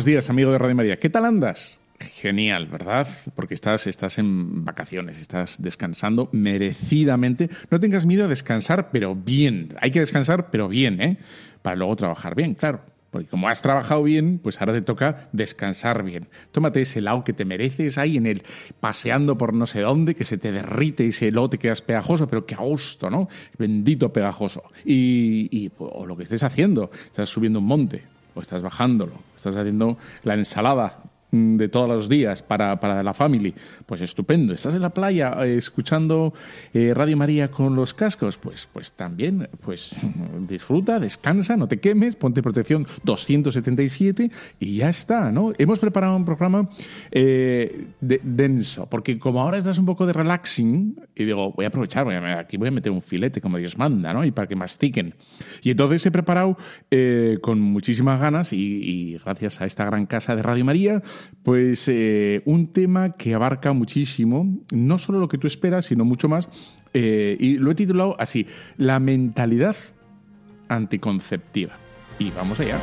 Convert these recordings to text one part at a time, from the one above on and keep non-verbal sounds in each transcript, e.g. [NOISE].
Buenos días, amigo de Radio María. ¿Qué tal andas? Genial, ¿verdad? Porque estás, estás en vacaciones, estás descansando merecidamente. No tengas miedo a descansar, pero bien. Hay que descansar, pero bien, ¿eh? Para luego trabajar bien, claro. Porque como has trabajado bien, pues ahora te toca descansar bien. Tómate ese helado que te mereces ahí en el paseando por no sé dónde, que se te derrite y ese helado te quedas pegajoso, pero qué gusto, ¿no? Bendito pegajoso. Y, y o lo que estés haciendo, estás subiendo un monte, o estás bajándolo, estás haciendo la ensalada de todos los días para, para la family, pues estupendo. ¿Estás en la playa eh, escuchando eh, Radio María con los cascos? Pues, pues también, pues [LAUGHS] disfruta, descansa, no te quemes, ponte protección 277 y ya está, ¿no? Hemos preparado un programa eh, de- denso, porque como ahora estás un poco de relaxing, y digo, voy a aprovechar, voy a- aquí voy a meter un filete como Dios manda, ¿no? Y para que mastiquen. Y entonces he preparado con muchísimas ganas y gracias a esta gran casa de Radio María, pues eh, un tema que abarca muchísimo, no solo lo que tú esperas, sino mucho más. eh, y lo he titulado así, la mentalidad anticonceptiva. Y vamos allá.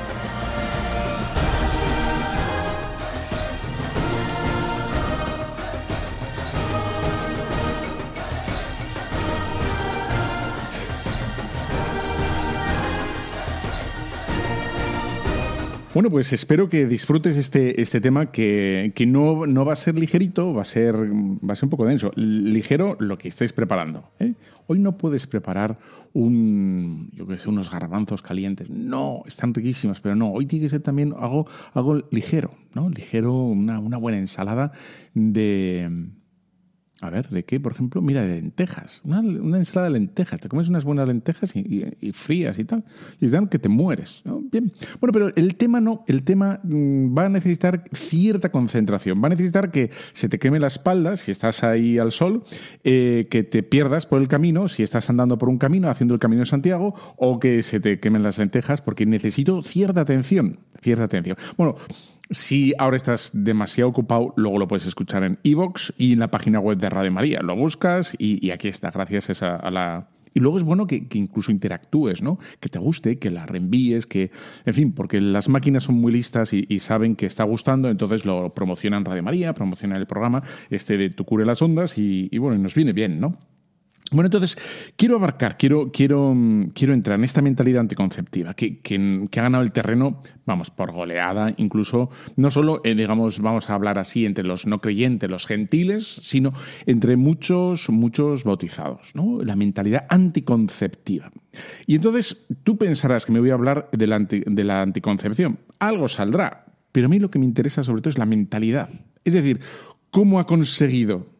Bueno, pues espero que disfrutes este, este tema que, que no, no va a ser ligerito, va a ser, va a ser un poco denso. Ligero lo que estáis preparando. ¿eh? Hoy no puedes preparar un, yo qué sé, unos garbanzos calientes. No, están riquísimos, pero no. Hoy tiene que ser también algo, ligero, ¿no? Ligero, una, una buena ensalada de... A ver, ¿de qué? Por ejemplo, mira, de lentejas. Una, ensalada de lentejas. Te comes unas buenas lentejas y, y- y frías y tal. Y dan que te mueres. ¿no? Bien. Bueno, pero el tema no. El tema mm, va a necesitar cierta concentración. Va a necesitar que se te queme la espalda si estás ahí al sol, eh, que te pierdas por el camino si estás andando por un camino, haciendo el camino de Santiago, o que se te quemen las lentejas, porque necesito cierta atención. Cierta atención. Bueno. Si ahora estás demasiado ocupado, luego lo puedes escuchar en iVoox y en la página web de Radio María. Lo buscas y, aquí está, gracias a, esa- a la... Y luego es bueno que, incluso interactúes, ¿no? Que te guste, que la reenvíes, que... En fin, porque las máquinas son muy listas y, saben que está gustando, entonces lo promocionan Radio María, promocionan el programa este de Tu cure las ondas y, y bueno, nos viene bien, ¿no? Bueno, entonces, quiero abarcar, quiero, quiero, mm, quiero entrar en esta mentalidad anticonceptiva que, que- ha ganado el terreno, vamos, por goleada, incluso, no solo, eh, digamos, vamos a hablar así entre los no creyentes, los gentiles, sino entre muchos, muchos bautizados, ¿no? La mentalidad anticonceptiva. Y entonces, tú pensarás que me voy a hablar de la, de la anticoncepción. Algo saldrá, pero a mí lo que me interesa sobre todo es la mentalidad. Es decir, cómo ha conseguido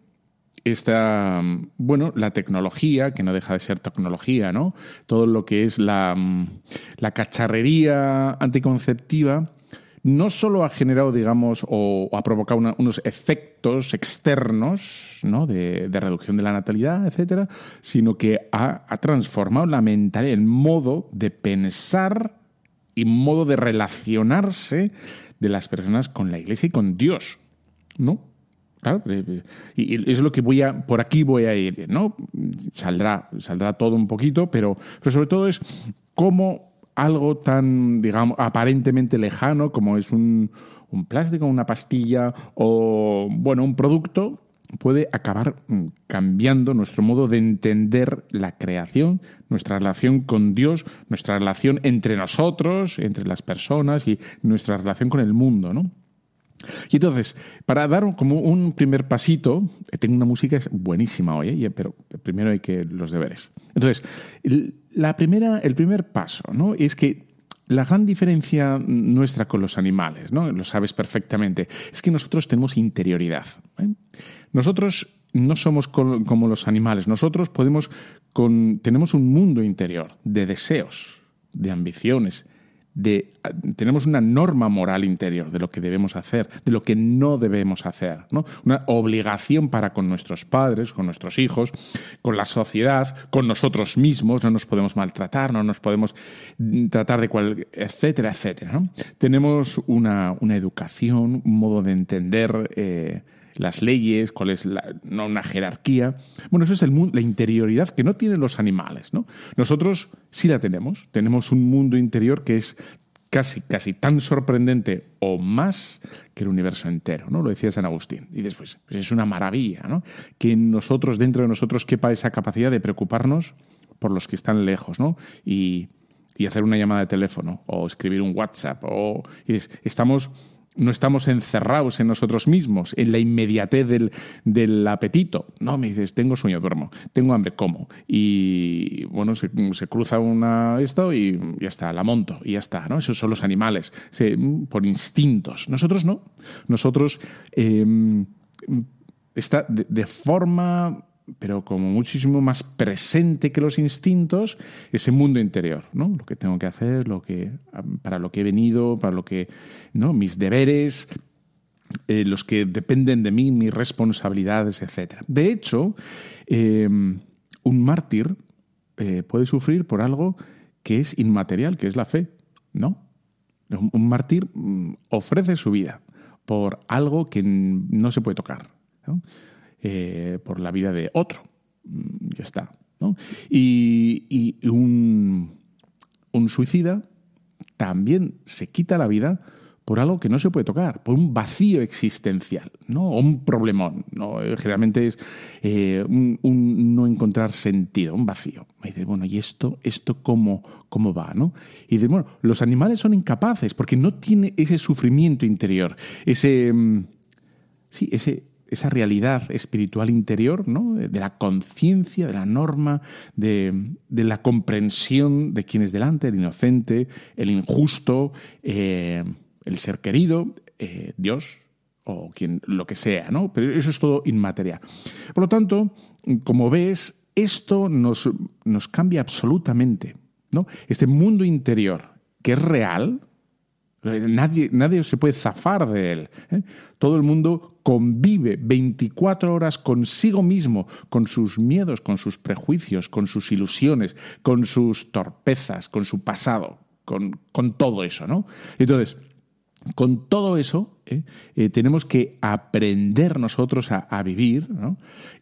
esta, mm, bueno, la tecnología, que no deja de ser tecnología, ¿no? Todo lo que es la, mm, la cacharrería anticonceptiva, no solo ha generado, digamos, o, ha provocado unos efectos externos, ¿no? De, de reducción de la natalidad, etcétera, sino que ha, ha transformado la mentalidad, el modo de pensar y modo de relacionarse de las personas con la iglesia y con Dios, ¿no? Y es lo que voy a, por aquí voy a ir, ¿no? Saldrá, saldrá todo un poquito, pero, pero sobre todo es cómo algo tan, digamos, aparentemente lejano como es un, un plástico, una pastilla o, bueno, un producto, puede acabar mm, cambiando nuestro modo de entender la creación, nuestra relación con Dios, nuestra relación entre nosotros, entre las personas y nuestra relación con el mundo, ¿no? Y entonces, para dar como un primer pasito, eh, tengo una música buenísima hoy, ¿eh? pero primero hay que los deberes. Entonces, la primera, el primer paso ¿no? es que la gran diferencia nuestra con los animales, ¿no? lo sabes perfectamente, es que nosotros tenemos interioridad. ¿eh? Nosotros no somos como los animales, nosotros podemos con, tenemos un mundo interior de deseos, de ambiciones, tenemos una norma moral interior de lo que debemos hacer, de lo que no debemos hacer, ¿no? Una obligación para con nuestros padres, con nuestros hijos, con la sociedad, con nosotros mismos, no nos podemos maltratar, no nos podemos mm, tratar de cual, etcétera, etcétera. Tenemos una, educación, un modo de entender eh, las leyes, cuál es la, no una jerarquía. Bueno, eso es el la interioridad que no tienen los animales, ¿no? Nosotros sí la tenemos. Tenemos un mundo interior que es casi, casi tan sorprendente o más que el universo entero, ¿no? Lo decía San Agustín. Y después, pues es una maravilla, ¿no? Que nosotros, dentro de nosotros, quepa esa capacidad de preocuparnos por los que están lejos, ¿no? Y, y hacer una llamada de teléfono o escribir un WhatsApp o estamos no estamos encerrados en nosotros mismos, en la inmediatez del, apetito. No, me dices, tengo sueño, duermo, tengo hambre, como. Y bueno, se, cruza una esto y ya está, la monto y ya está, ¿no? Esos son los animales, por instintos. Nosotros no. Nosotros em, está de forma pero como muchísimo más presente que los instintos, ese mundo interior, ¿no? Lo que tengo que hacer, lo que, para lo que he venido, para lo que, ¿no? Mis deberes, eh, los que dependen de mí, mis responsabilidades, etc. De hecho, em, un mártir eh, puede sufrir por algo que es inmaterial, que es la fe, ¿no? Un, mártir mm, ofrece su vida por algo que no se puede tocar. Eh, por la vida de otro. Mm, ya está. Y, un, suicida también se quita la vida por algo que no se puede tocar, por un vacío existencial, ¿no? O un problemón, ¿no? Eh, generalmente es eh, un, no encontrar sentido, un vacío. Y dices, bueno, ¿y esto, esto cómo, cómo va, no? Y dices, bueno, los animales son incapaces porque no tiene ese sufrimiento interior, ese... Mm, sí, ese, esa realidad espiritual interior, ¿no? de la conciencia, de la norma, de, la comprensión de quién es delante, el inocente, el injusto, eh, el ser querido, eh, Dios o quien, lo que sea, ¿no? Pero eso es todo inmaterial. Por lo tanto, como ves, esto nos, nos cambia absolutamente, ¿no? Este mundo interior que es real, Nadie, nadie, se puede zafar de él. ¿eh? Todo el mundo convive 24 horas consigo mismo, con sus miedos, con sus prejuicios, con sus ilusiones, con sus torpezas, con su pasado, con, todo eso, ¿no? Entonces, con todo eso, ¿eh? Eh, tenemos que aprender nosotros a, vivir,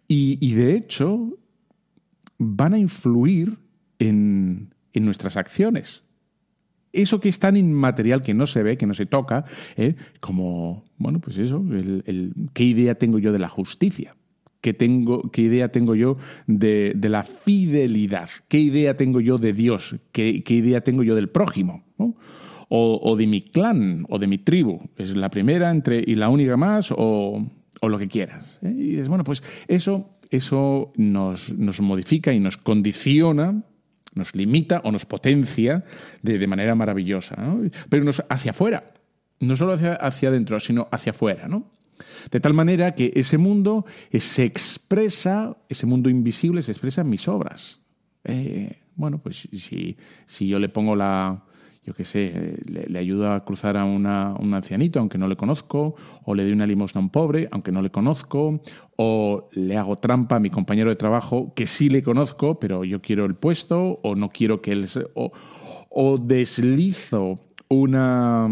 y, de hecho, van a influir en nuestras acciones eso que es tan inmaterial, que no se ve, que no se toca, ¿eh? como, bueno, pues eso, qué idea tengo yo de la justicia. ¿Qué, tengo, qué idea tengo yo de, la fidelidad? ¿Qué idea tengo yo de Dios? ¿Qué, idea tengo yo del prójimo? O, de mi clan o de mi tribu. ¿Es la primera entre, y la única más o, lo que quieras? ¿eh? Y dices, bueno, pues eso, eso nos, nos modifica y nos condiciona nos limita o nos potencia de, manera maravillosa, pero nos hacia afuera, no solo hacia, hacia adentro, sino hacia afuera, ¿no? De tal manera que ese mundo se expresa, ese mundo invisible se expresa en mis obras. Eh, bueno, pues si, si yo le pongo la, yo qué sé, le, ayudo a cruzar a un ancianito, aunque no le conozco, o le doy una limosna a un pobre, aunque no le conozco, o le hago trampa a mi compañero de trabajo, que sí le conozco, pero yo quiero el puesto, o no quiero que él... o, o deslizo una,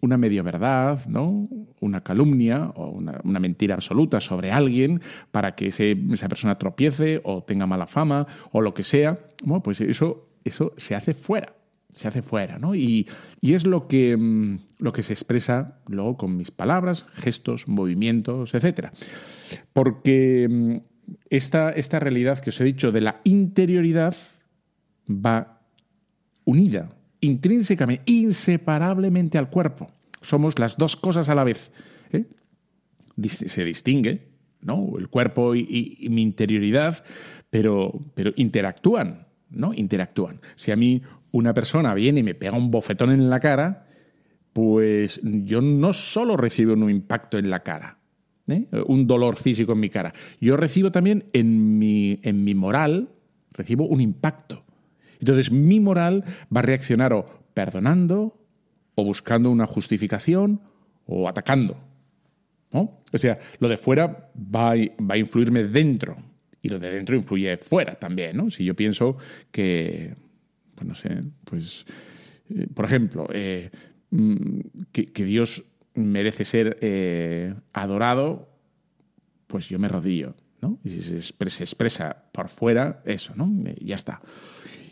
una media verdad, ¿no? una calumnia o una, mentira absoluta sobre alguien para que esa persona tropiece o tenga mala fama o lo que sea, pues eso, eso se hace fuera se hace fuera, ¿no? Y, es lo que, mm, lo que se expresa luego con mis palabras, gestos, movimientos, etc. Porque mm, esta, esta realidad que os he dicho de la interioridad va unida, intrínsecamente, inseparablemente al cuerpo. Somos las dos cosas a la vez. ¿eh? Se distingue, ¿no? El cuerpo y, mi interioridad, pero, pero interactúan, ¿no? Interactúan. Si a mí una persona viene y me pega un bofetón en la cara, pues yo no solo recibo un impacto en la cara, ¿eh? un dolor físico en mi cara, yo recibo también en mi, en mi moral, recibo un impacto. Entonces mi moral va a reaccionar o perdonando, o buscando una justificación, o atacando. ¿no? O sea, lo de fuera va a, va a influirme dentro y lo de dentro influye fuera también. Si yo pienso que, pues no sé, pues, eh, por ejemplo, eh, mm, que, Dios merece ser eh, adorado, pues yo me rodillo, ¿no? Y se expresa, por fuera eso, ¿no? ya está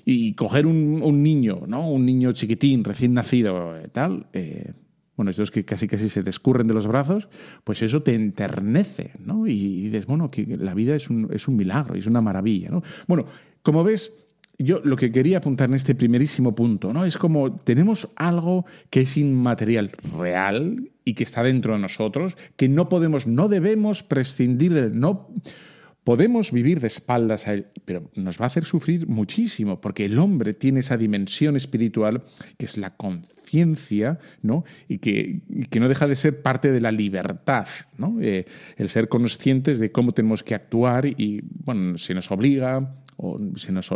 y coger un, niño, ¿no? Un niño chiquitín, recién nacido, eh, tal, eh, bueno, estos que casi casi se te escurren de los brazos, pues eso te enternece, ¿no? Y, dices, bueno, que la vida es un, es un milagro, es una maravilla, ¿no? Bueno, como ves, yo lo que quería apuntar en este primerísimo punto, ¿no? Es como tenemos algo que es inmaterial, real y que está dentro de nosotros, que no podemos, no debemos prescindir de no Podemos vivir de espaldas a él, pero nos va a hacer sufrir muchísimo, porque el hombre tiene esa dimensión espiritual que es la conciencia, ¿no? Y que, que, no deja de ser parte de la libertad, ¿no? Eh, el ser conscientes de cómo tenemos que actuar y, bueno, se nos obliga o se nos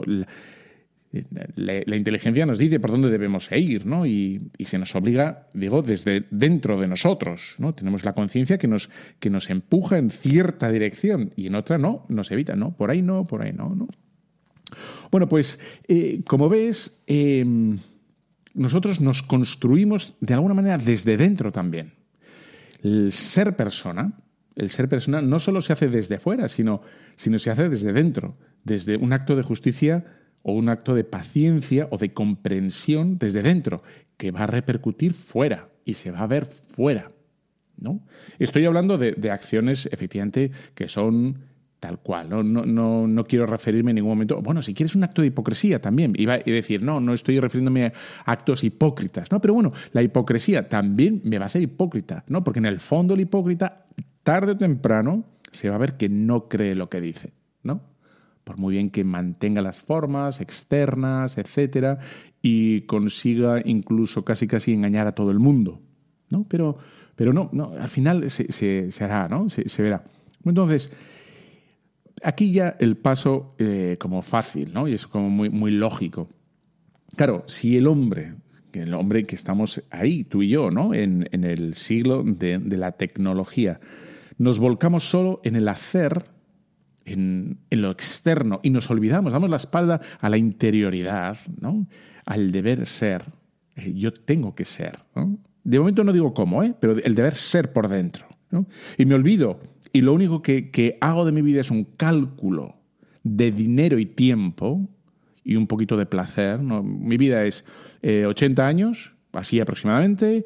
la, inteligencia nos dice por dónde debemos ir, ¿no? Y, se nos obliga, digo, desde dentro de nosotros, ¿no? Tenemos la conciencia que nos, que nos empuja en cierta dirección y en otra no, nos evita, ¿no? Por ahí no, por ahí no, ¿no? Bueno, pues, eh, como ves, em, nosotros nos construimos de alguna manera desde dentro también. El ser persona, el ser persona no solo se hace desde fuera, sino, sino se hace desde dentro, desde un acto de justicia o un acto de paciencia o de comprensión desde dentro, que va a repercutir fuera y se va a ver fuera. ¿no? Estoy hablando de, acciones, efectivamente, que son tal cual. ¿no? No, no, quiero referirme en ningún momento. Bueno, si quieres un acto de hipocresía también. Iba a decir, no, no estoy refiriéndome a actos hipócritas. ¿no? Pero bueno, la hipocresía también me va a hacer hipócrita, ¿no? Porque en el fondo el hipócrita, tarde o temprano, se va a ver que no cree lo que dice. ¿no? Por muy bien que mantenga las formas externas, etcétera, y consiga incluso casi casi engañar a todo el mundo. ¿no? Pero, pero no, no, al final se, se, hará, ¿no? Se, verá. Entonces, aquí ya el paso eh, como fácil, ¿no? Y es como muy, muy lógico. Claro, si el hombre, el hombre que estamos ahí, tú y yo, ¿no? En, en el siglo de, de la tecnología, nos volcamos solo en el hacer, en, lo externo y nos olvidamos, damos la espalda a la interioridad, ¿no? al deber ser. Eh, yo tengo que ser. De momento no digo cómo, ¿eh? pero el deber ser por dentro. Y me olvido. Y lo único que, hago de mi vida es un cálculo de dinero y tiempo y un poquito de placer. Mi vida es 80 eh, años, así aproximadamente,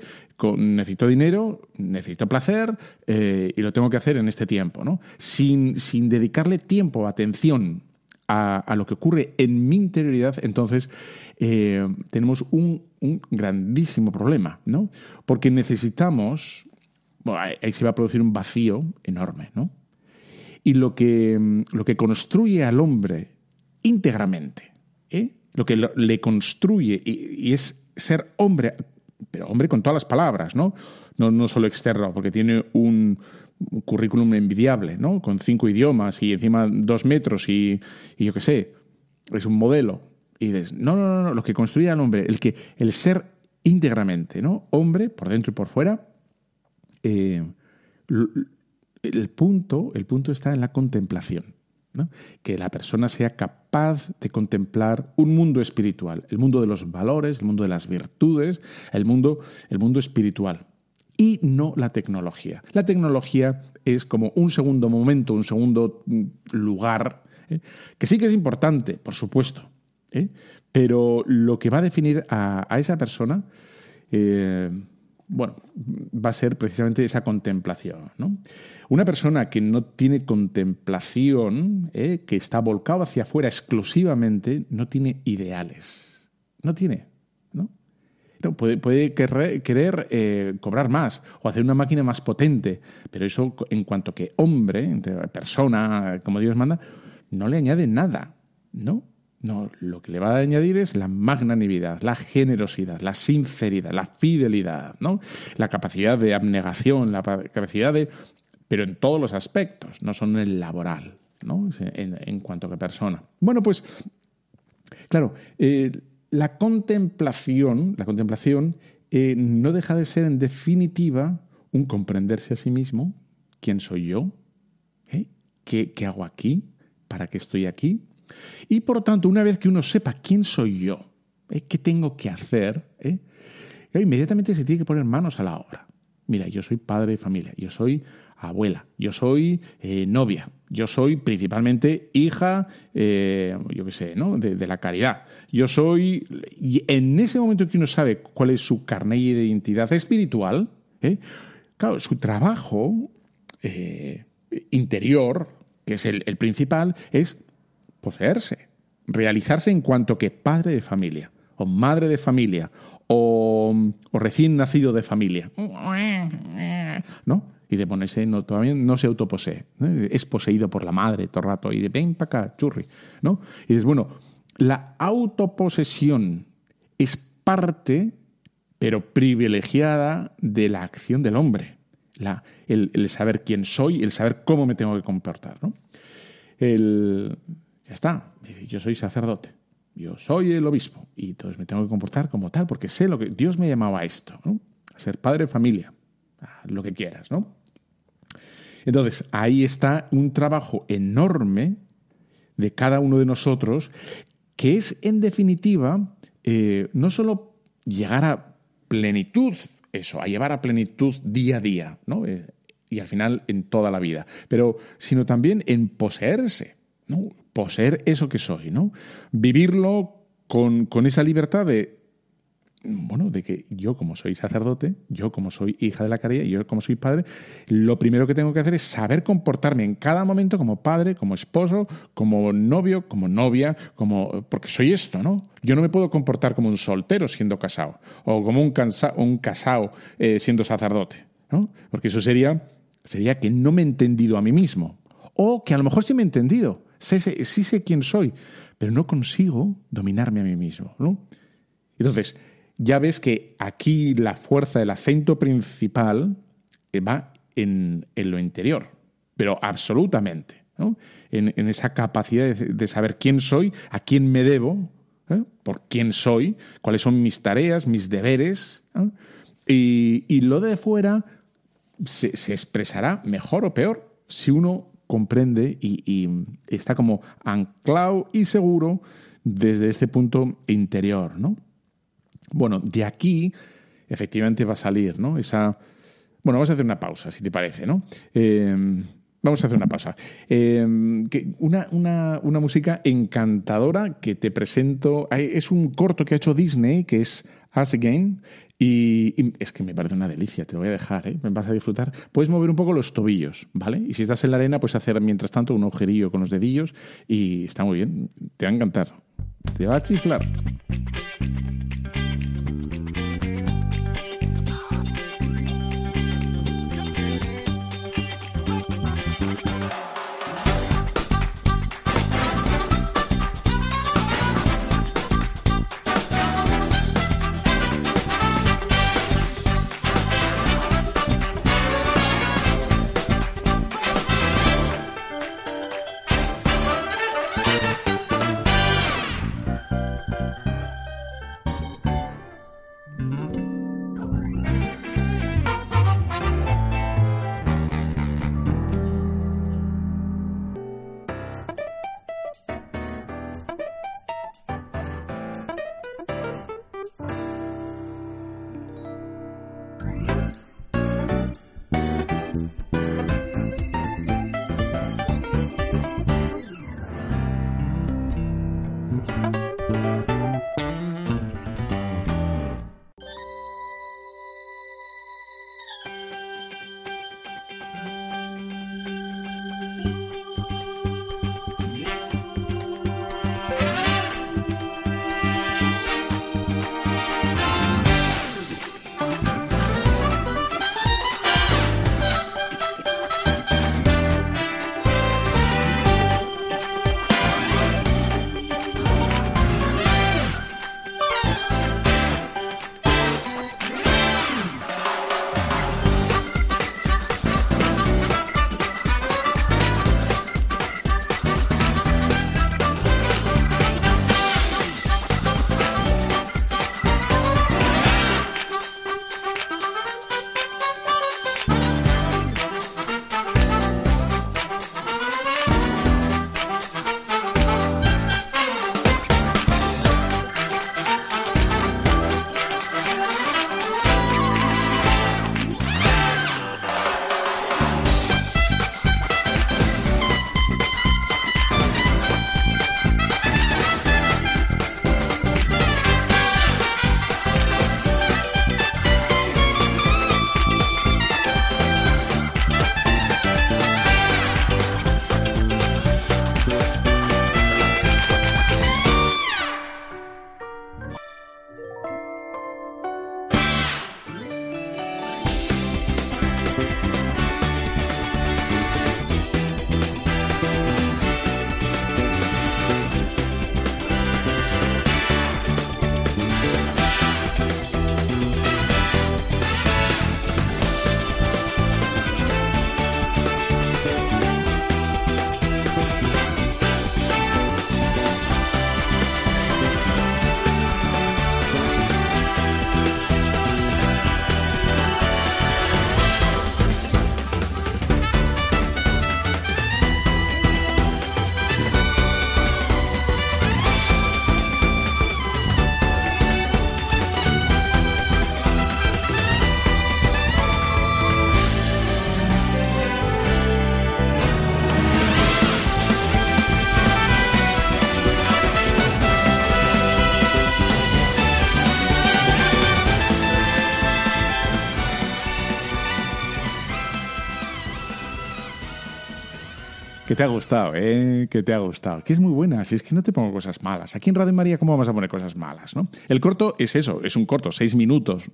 necesito dinero, necesito placer eh, y lo tengo que hacer en este tiempo, ¿no? Sin, sin dedicarle tiempo, atención a, lo que ocurre en mi interioridad, entonces eh, tenemos un, grandísimo problema, ¿no? Porque necesitamos, bueno, ahí se va a producir un vacío enorme, ¿no? Y lo que, lo que construye al hombre íntegramente, ¿eh? lo que le construye y es ser hombre pero hombre con todas las palabras, ¿no? No, no solo externo, porque tiene un, currículum envidiable, ¿no? Con cinco idiomas y encima dos metros y, yo qué sé, es un modelo. Y dices, no, no, no, lo que construye al hombre, el, que, el ser íntegramente, ¿no? Hombre, por dentro y por fuera, eh, el, punto, el punto está en la contemplación que la persona sea capaz de contemplar un mundo espiritual, el mundo de los valores, el mundo de las virtudes, el mundo, el mundo espiritual y no la tecnología. La tecnología es como un segundo momento, un segundo mm, lugar, ¿eh? que sí que es importante, por supuesto, ¿eh? pero lo que va a definir a, esa persona eh, bueno, va a ser precisamente esa contemplación. ¿no? Una persona que no tiene contemplación, ¿eh? que está volcado hacia afuera exclusivamente, no tiene ideales. No tiene. ¿no? puede, querer, eh, cobrar más o hacer una máquina más potente, pero eso en cuanto que hombre, persona, como Dios manda, no le añade nada, ¿no? No, lo que le va a añadir es la magnanimidad, la generosidad, la sinceridad, la fidelidad, ¿no? La capacidad de abnegación, la capacidad de... Pero en todos los aspectos, no solo en el laboral, ¿no? En, cuanto que persona. Bueno, pues, claro, eh, la contemplación, la contemplación eh, no deja de ser en definitiva un comprenderse a sí mismo, quién soy yo, ¿Eh? ¿Qué, ¿Qué hago aquí, para qué estoy aquí, y por tanto, una vez que uno sepa quién soy yo, ¿eh? qué tengo que hacer, ¿eh? inmediatamente se tiene que poner manos a la obra. Mira, yo soy padre de familia, yo soy abuela, yo soy eh, novia, yo soy principalmente hija, yo qué sé, ¿no? De, la caridad. Yo soy. Y en ese momento que uno sabe cuál es su carne de identidad espiritual, claro, su trabajo interior, que es el principal, es poseerse, realizarse en cuanto que padre de familia, o madre de familia, o, recién nacido de familia. ¿No? Y de ponerse, no, todavía no se autoposee. Es poseído por la madre todo el rato. Y de ven para acá, churri. ¿no? Y dices, bueno, la autoposesión es parte, pero privilegiada, de la acción del hombre. La, el, el, saber quién soy, el saber cómo me tengo que comportar. ¿no? El, ya está. Yo soy sacerdote. Yo soy el obispo. Y entonces me tengo que comportar como tal, porque sé lo que Dios me llamaba a esto, ¿no? A ser padre de familia. lo que quieras, ¿no? Entonces, ahí está un trabajo enorme de cada uno de nosotros, que es, en definitiva, eh, no solo llegar a plenitud, eso, a llevar a plenitud día a día, ¿no? Eh, y al final en toda la vida, pero sino también en poseerse, ¿no? Poseer eso que soy, ¿no? Vivirlo con, esa libertad de, bueno, de que yo como soy sacerdote, yo como soy hija de la caridad, yo como soy padre, lo primero que tengo que hacer es saber comportarme en cada momento como padre, como esposo, como novio, como novia, como porque soy esto, ¿no? Yo no me puedo comportar como un soltero siendo casado o como un, un casado eh, siendo sacerdote, ¿no? Porque eso sería sería que no me he entendido a mí mismo o que a lo mejor sí me he entendido, sí sé quién soy, pero no consigo dominarme a mí mismo. Entonces, ya ves que aquí la fuerza, el acento principal eh, va en, lo interior, pero absolutamente. ¿no? En, esa capacidad de, saber quién soy, a quién me debo, ¿eh? por quién soy, cuáles son mis tareas, mis deberes. Y, y, lo de fuera se, se expresará mejor o peor si uno comprende y, está como anclado y seguro desde este punto interior, ¿no? Bueno, de aquí efectivamente va a salir, ¿no? Esa... Bueno, vamos a hacer una pausa, si te parece, ¿no? Eh, vamos a hacer una pausa. Eh, una, una, música encantadora que te presento. Es un corto que ha hecho Disney, que es Us Again, y, es que me parece una delicia, te lo voy a dejar, ¿eh? me vas a disfrutar. Puedes mover un poco los tobillos, ¿vale? Y si estás en la arena, puedes hacer mientras tanto un agujerillo con los dedillos y está muy bien, te va a encantar, te va a chiflar. Te ha gustado, ¿eh? Que te ha gustado. Que es muy buena, si es que no te pongo cosas malas. Aquí en Radio María, ¿cómo vamos a poner cosas malas, no? El corto es eso, es un corto, seis minutos.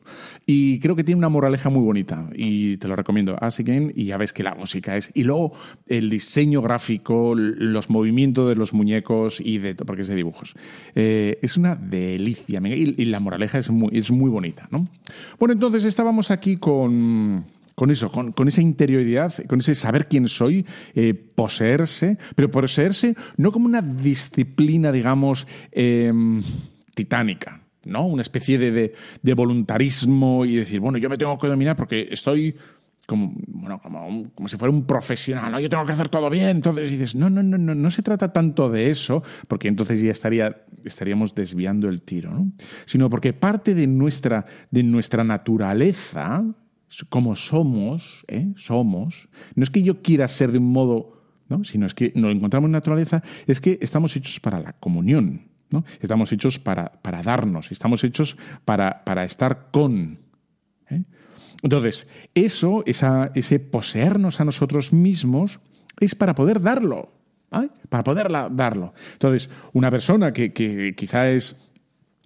Y creo que tiene una moraleja muy bonita. Y te lo recomiendo. Así que, y ya ves que la música es. Y luego el diseño gráfico, los movimientos de los muñecos y de. porque es de dibujos. Eh, es una delicia. Y, la moraleja es muy, es muy bonita, ¿no? Bueno, entonces estábamos aquí con con eso, con, esa interioridad, con ese saber quién soy, eh, poseerse, pero poseerse no como una disciplina, digamos, em, titánica, ¿no? Una especie de, de, voluntarismo y decir, bueno, yo me tengo que dominar porque estoy como, bueno, como, como, si fuera un profesional, ¿no? Yo tengo que hacer todo bien. Entonces dices, no, no, no, no, no se trata tanto de eso, porque entonces ya estaría, estaríamos desviando el tiro, ¿no? Sino porque parte de nuestra, de nuestra naturaleza, como somos, ¿eh? somos, no es que yo quiera ser de un modo, ¿no? sino es que nos encontramos en naturaleza, es que estamos hechos para la comunión, ¿no? estamos hechos para, para darnos, estamos hechos para, para estar con. ¿eh? Entonces, eso, esa, ese poseernos a nosotros mismos, es para poder darlo, para poder darlo. Entonces, una persona que, que quizá es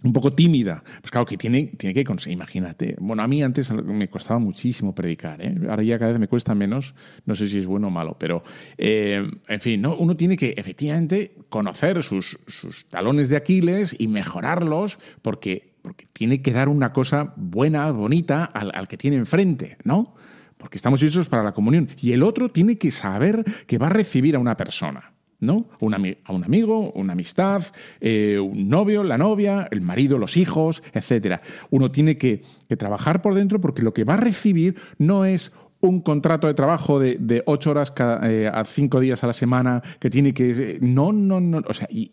un poco tímida. Pues claro, que tiene, tiene que conseguir, imagínate. Bueno, a mí antes me costaba muchísimo predicar, ¿eh? ahora ya cada vez me cuesta menos, no sé si es bueno o malo, pero eh, en fin, ¿no? uno tiene que efectivamente conocer sus, sus talones de Aquiles y mejorarlos porque, porque tiene que dar una cosa buena, bonita al, al que tiene enfrente, ¿no? Porque estamos hechos para la comunión. Y el otro tiene que saber que va a recibir a una persona. ¿No? a un amigo, una amistad, eh, un novio, la novia, el marido, los hijos, etc. Uno tiene que, trabajar por dentro porque lo que va a recibir no es un contrato de trabajo de, ocho horas eh, a cinco días a la semana que tiene que... No, no, no. O sea, y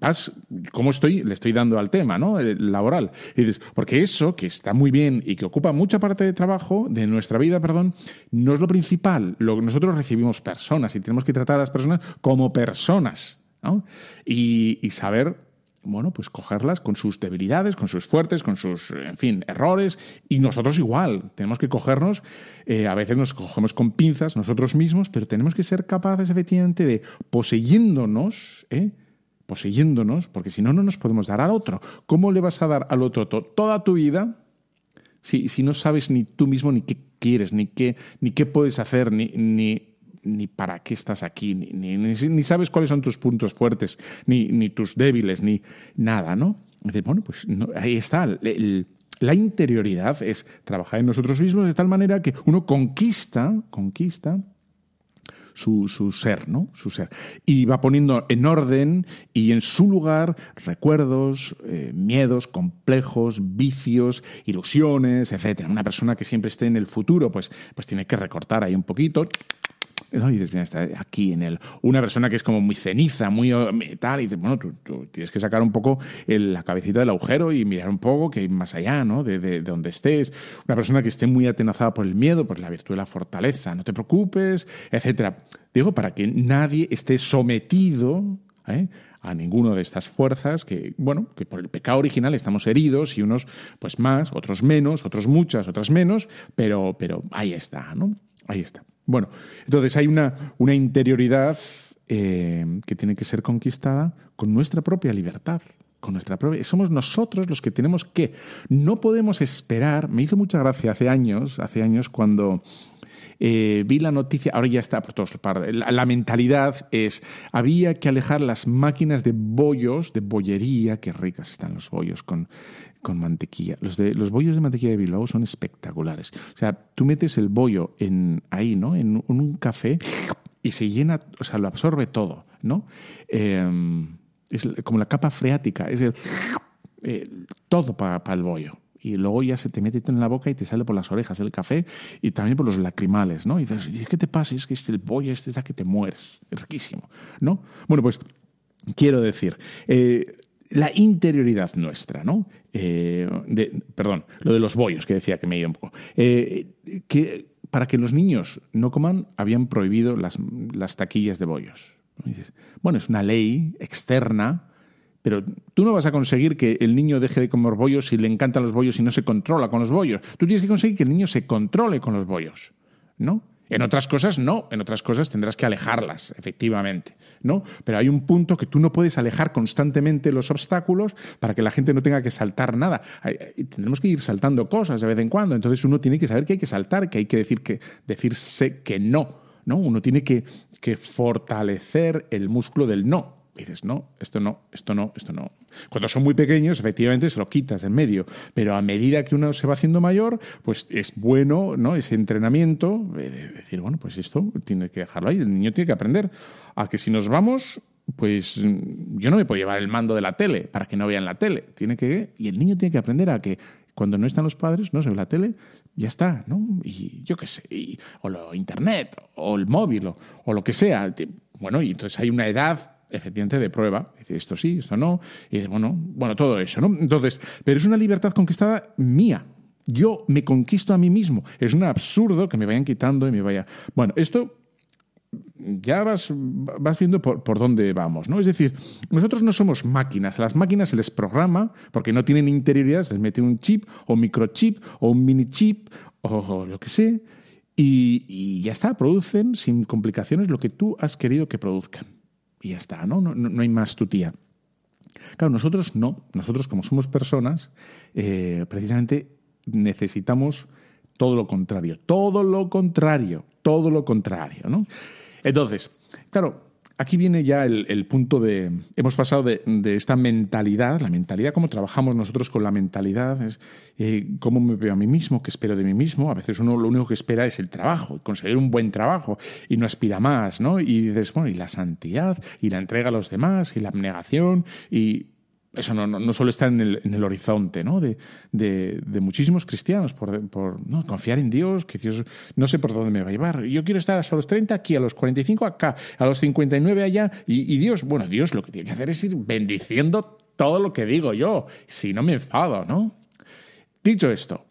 vas, ¿cómo estoy? Le estoy dando al tema, ¿no? El laboral. Y porque eso, que está muy bien y que ocupa mucha parte de trabajo, de nuestra vida, perdón, no es lo principal. Lo, nosotros recibimos personas y tenemos que tratar a las personas como personas, ¿no? Y, saber, bueno, pues cogerlas con sus debilidades, con sus fuertes, con sus, en fin, errores. Y nosotros igual, tenemos que cogernos, eh, a veces nos cogemos con pinzas nosotros mismos, pero tenemos que ser capaces efectivamente de, poseyéndonos, ¿eh? Poseyéndonos, porque si no, no nos podemos dar al otro. ¿Cómo le vas a dar al otro toda tu vida si, si no sabes ni tú mismo ni qué quieres, ni qué, ni qué puedes hacer, ni, ni, ni para qué estás aquí, ni, ni, sabes cuáles son tus puntos fuertes, ni, ni tus débiles, ni nada, ¿no? bueno, pues ahí está. la interioridad es trabajar en nosotros mismos de tal manera que uno conquista, conquista su, ser, ¿no? Su ser. Y va poniendo en orden y en su lugar recuerdos, eh, miedos, complejos, vicios, ilusiones, etc. Una persona que siempre esté en el futuro, pues, pues tiene que recortar ahí un poquito y dices, mira, está aquí en él. Una persona que es como muy ceniza, muy eh, tal, y dices, bueno, tú, tienes que sacar un poco la cabecita del agujero y mirar un poco que hay más allá, ¿no? De, de, donde estés. Una persona que esté muy atenazada por el miedo, pues la virtud de la fortaleza, no te preocupes, etcétera. Digo, para que nadie esté sometido ¿eh? a ninguna de estas fuerzas que, bueno, que por el pecado original estamos heridos y unos pues más, otros menos, otros muchas, otras menos, pero, pero ahí está, ¿no? Ahí está. Bueno, entonces hay una, una interioridad eh, que tiene que ser conquistada con nuestra propia libertad. con nuestra propia... Somos nosotros los que tenemos que... No podemos esperar... Me hizo mucha gracia hace años, hace años cuando... Eh, vi la noticia, ahora ya está por todos la, la mentalidad es, había que alejar las máquinas de bollos, de bollería, qué ricas están los bollos con, con mantequilla. Los, de, los bollos de mantequilla de Bilbao son espectaculares. O sea, tú metes el bollo en, ahí, ¿no? En, un café y se llena, o sea, lo absorbe todo, ¿no? Eh, es como la capa freática, es el, eh, todo para el bollo. Y luego ya se te mete en la boca y te sale por las orejas el café y también por los lacrimales, ¿no? Y dices, ¿qué te pasa? Es que este, el bollo este da que te mueres. Es riquísimo, ¿no? Bueno, pues quiero decir, eh, la interioridad nuestra, ¿no? Eh, perdón, lo de los bollos que decía que me iba un poco. que para que los niños no coman, habían prohibido las, las taquillas de bollos bueno, es una ley externa, pero tú no vas a conseguir que el niño deje de comer bollos si le encantan los bollos y no se controla con los bollos. Tú tienes que conseguir que el niño se controle con los bollos, ¿no? En otras cosas no, en otras cosas tendrás que alejarlas, efectivamente, ¿no? Pero hay un punto que tú no puedes alejar constantemente los obstáculos para que la gente no tenga que saltar nada. Tenemos que ir saltando cosas de vez en cuando, entonces uno tiene que saber que hay que saltar, que hay que decir que decirse que no, ¿no? Uno tiene que fortalecer el músculo del no. Y dices, no, esto no, esto no, esto no. Cuando son muy pequeños, efectivamente se lo quitas en medio, pero a medida que uno se va haciendo mayor, pues es bueno ¿no? ese entrenamiento de decir, bueno, pues esto tiene que dejarlo ahí, el niño tiene que aprender a que si nos vamos, pues yo no me puedo llevar el mando de la tele para que no vean la tele. Tiene que, y el niño tiene que aprender a que cuando no están los padres, no se ve la tele, ya está, ¿no? Y yo qué sé, o lo internet, o el móvil, o, lo que sea. Bueno, y entonces hay una edad efectivamente de prueba. Dice, esto sí, esto no. Y dice, bueno, bueno, todo eso, ¿no? Entonces, pero es una libertad conquistada mía. Yo me conquisto a mí mismo. Es un absurdo que me vayan quitando y me vaya. Bueno, esto ya vas, vas viendo por, por, dónde vamos, ¿no? Es decir, nosotros no somos máquinas. A las máquinas se les programa, porque no tienen interioridad, se les mete un chip o microchip o un mini chip o lo que sea, y, ya está, producen sin complicaciones lo que tú has querido que produzcan. Y ya está, ¿no? No, no hay más tu tía. Claro, nosotros no. Nosotros, como somos personas, eh, precisamente necesitamos todo lo contrario. Todo lo contrario. Todo lo contrario, ¿no? Entonces, claro, aquí viene ya el, punto de. Hemos pasado de, esta mentalidad, la mentalidad, cómo trabajamos nosotros con la mentalidad, es, eh, cómo me veo a mí mismo, qué espero de mí mismo. A veces uno lo único que espera es el trabajo, conseguir un buen trabajo y no aspira más, ¿no? Y dices, bueno, y la santidad, y la entrega a los demás, y la abnegación, y eso no, no, solo está en el, en el horizonte ¿no? de, de, de, muchísimos cristianos, por, por ¿no? confiar en Dios, que Dios no sé por dónde me va a llevar. Yo quiero estar hasta los 30 aquí, a los 45 acá, a los 59 allá, y, y Dios, bueno, Dios lo que tiene que hacer es ir bendiciendo todo lo que digo yo, si no me enfado, ¿no? Dicho esto,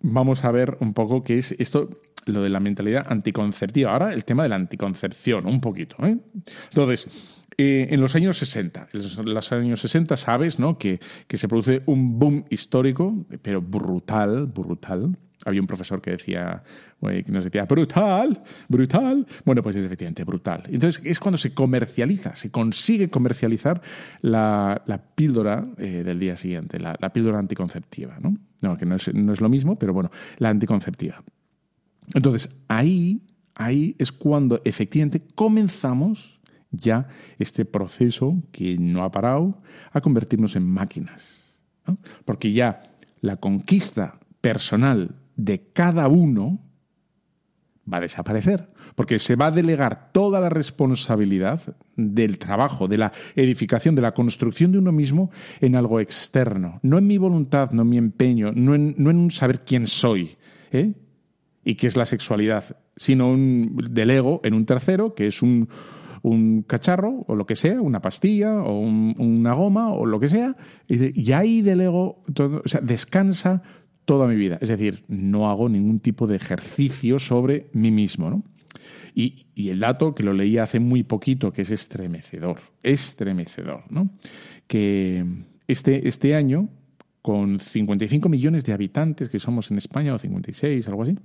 vamos a ver un poco qué es esto, lo de la mentalidad anticonceptiva. Ahora el tema de la anticoncepción, un poquito. ¿eh? Entonces, eh, en los años 60, en los años 60 sabes ¿no? que, que, se produce un boom histórico, pero brutal, brutal. Había un profesor que decía, que nos decía, brutal, brutal. Bueno, pues es efectivamente brutal. Entonces es cuando se comercializa, se consigue comercializar la, la píldora eh, del día siguiente, la, la, píldora anticonceptiva. ¿no? no que no es, no es lo mismo, pero bueno, la anticonceptiva. Entonces ahí, ahí es cuando efectivamente comenzamos ya este proceso que no ha parado a convertirnos en máquinas. Porque ya la conquista personal de cada uno va a desaparecer, porque se va a delegar toda la responsabilidad del trabajo, de la edificación, de la construcción de uno mismo en algo externo, no en mi voluntad, no en mi empeño, no en, no en saber quién soy ¿eh? y qué es la sexualidad, sino un, del ego en un tercero, que es un, un cacharro o lo que sea, una pastilla o una goma o lo que sea, y, ahí delego, todo, o sea, descansa toda mi vida. Es decir, no hago ningún tipo de ejercicio sobre mí mismo, ¿no? Y, y, el dato que lo leí hace muy poquito, que es estremecedor, estremecedor, ¿no? Que este, este año, con 55 millones de habitantes que somos en España, o 56, algo así,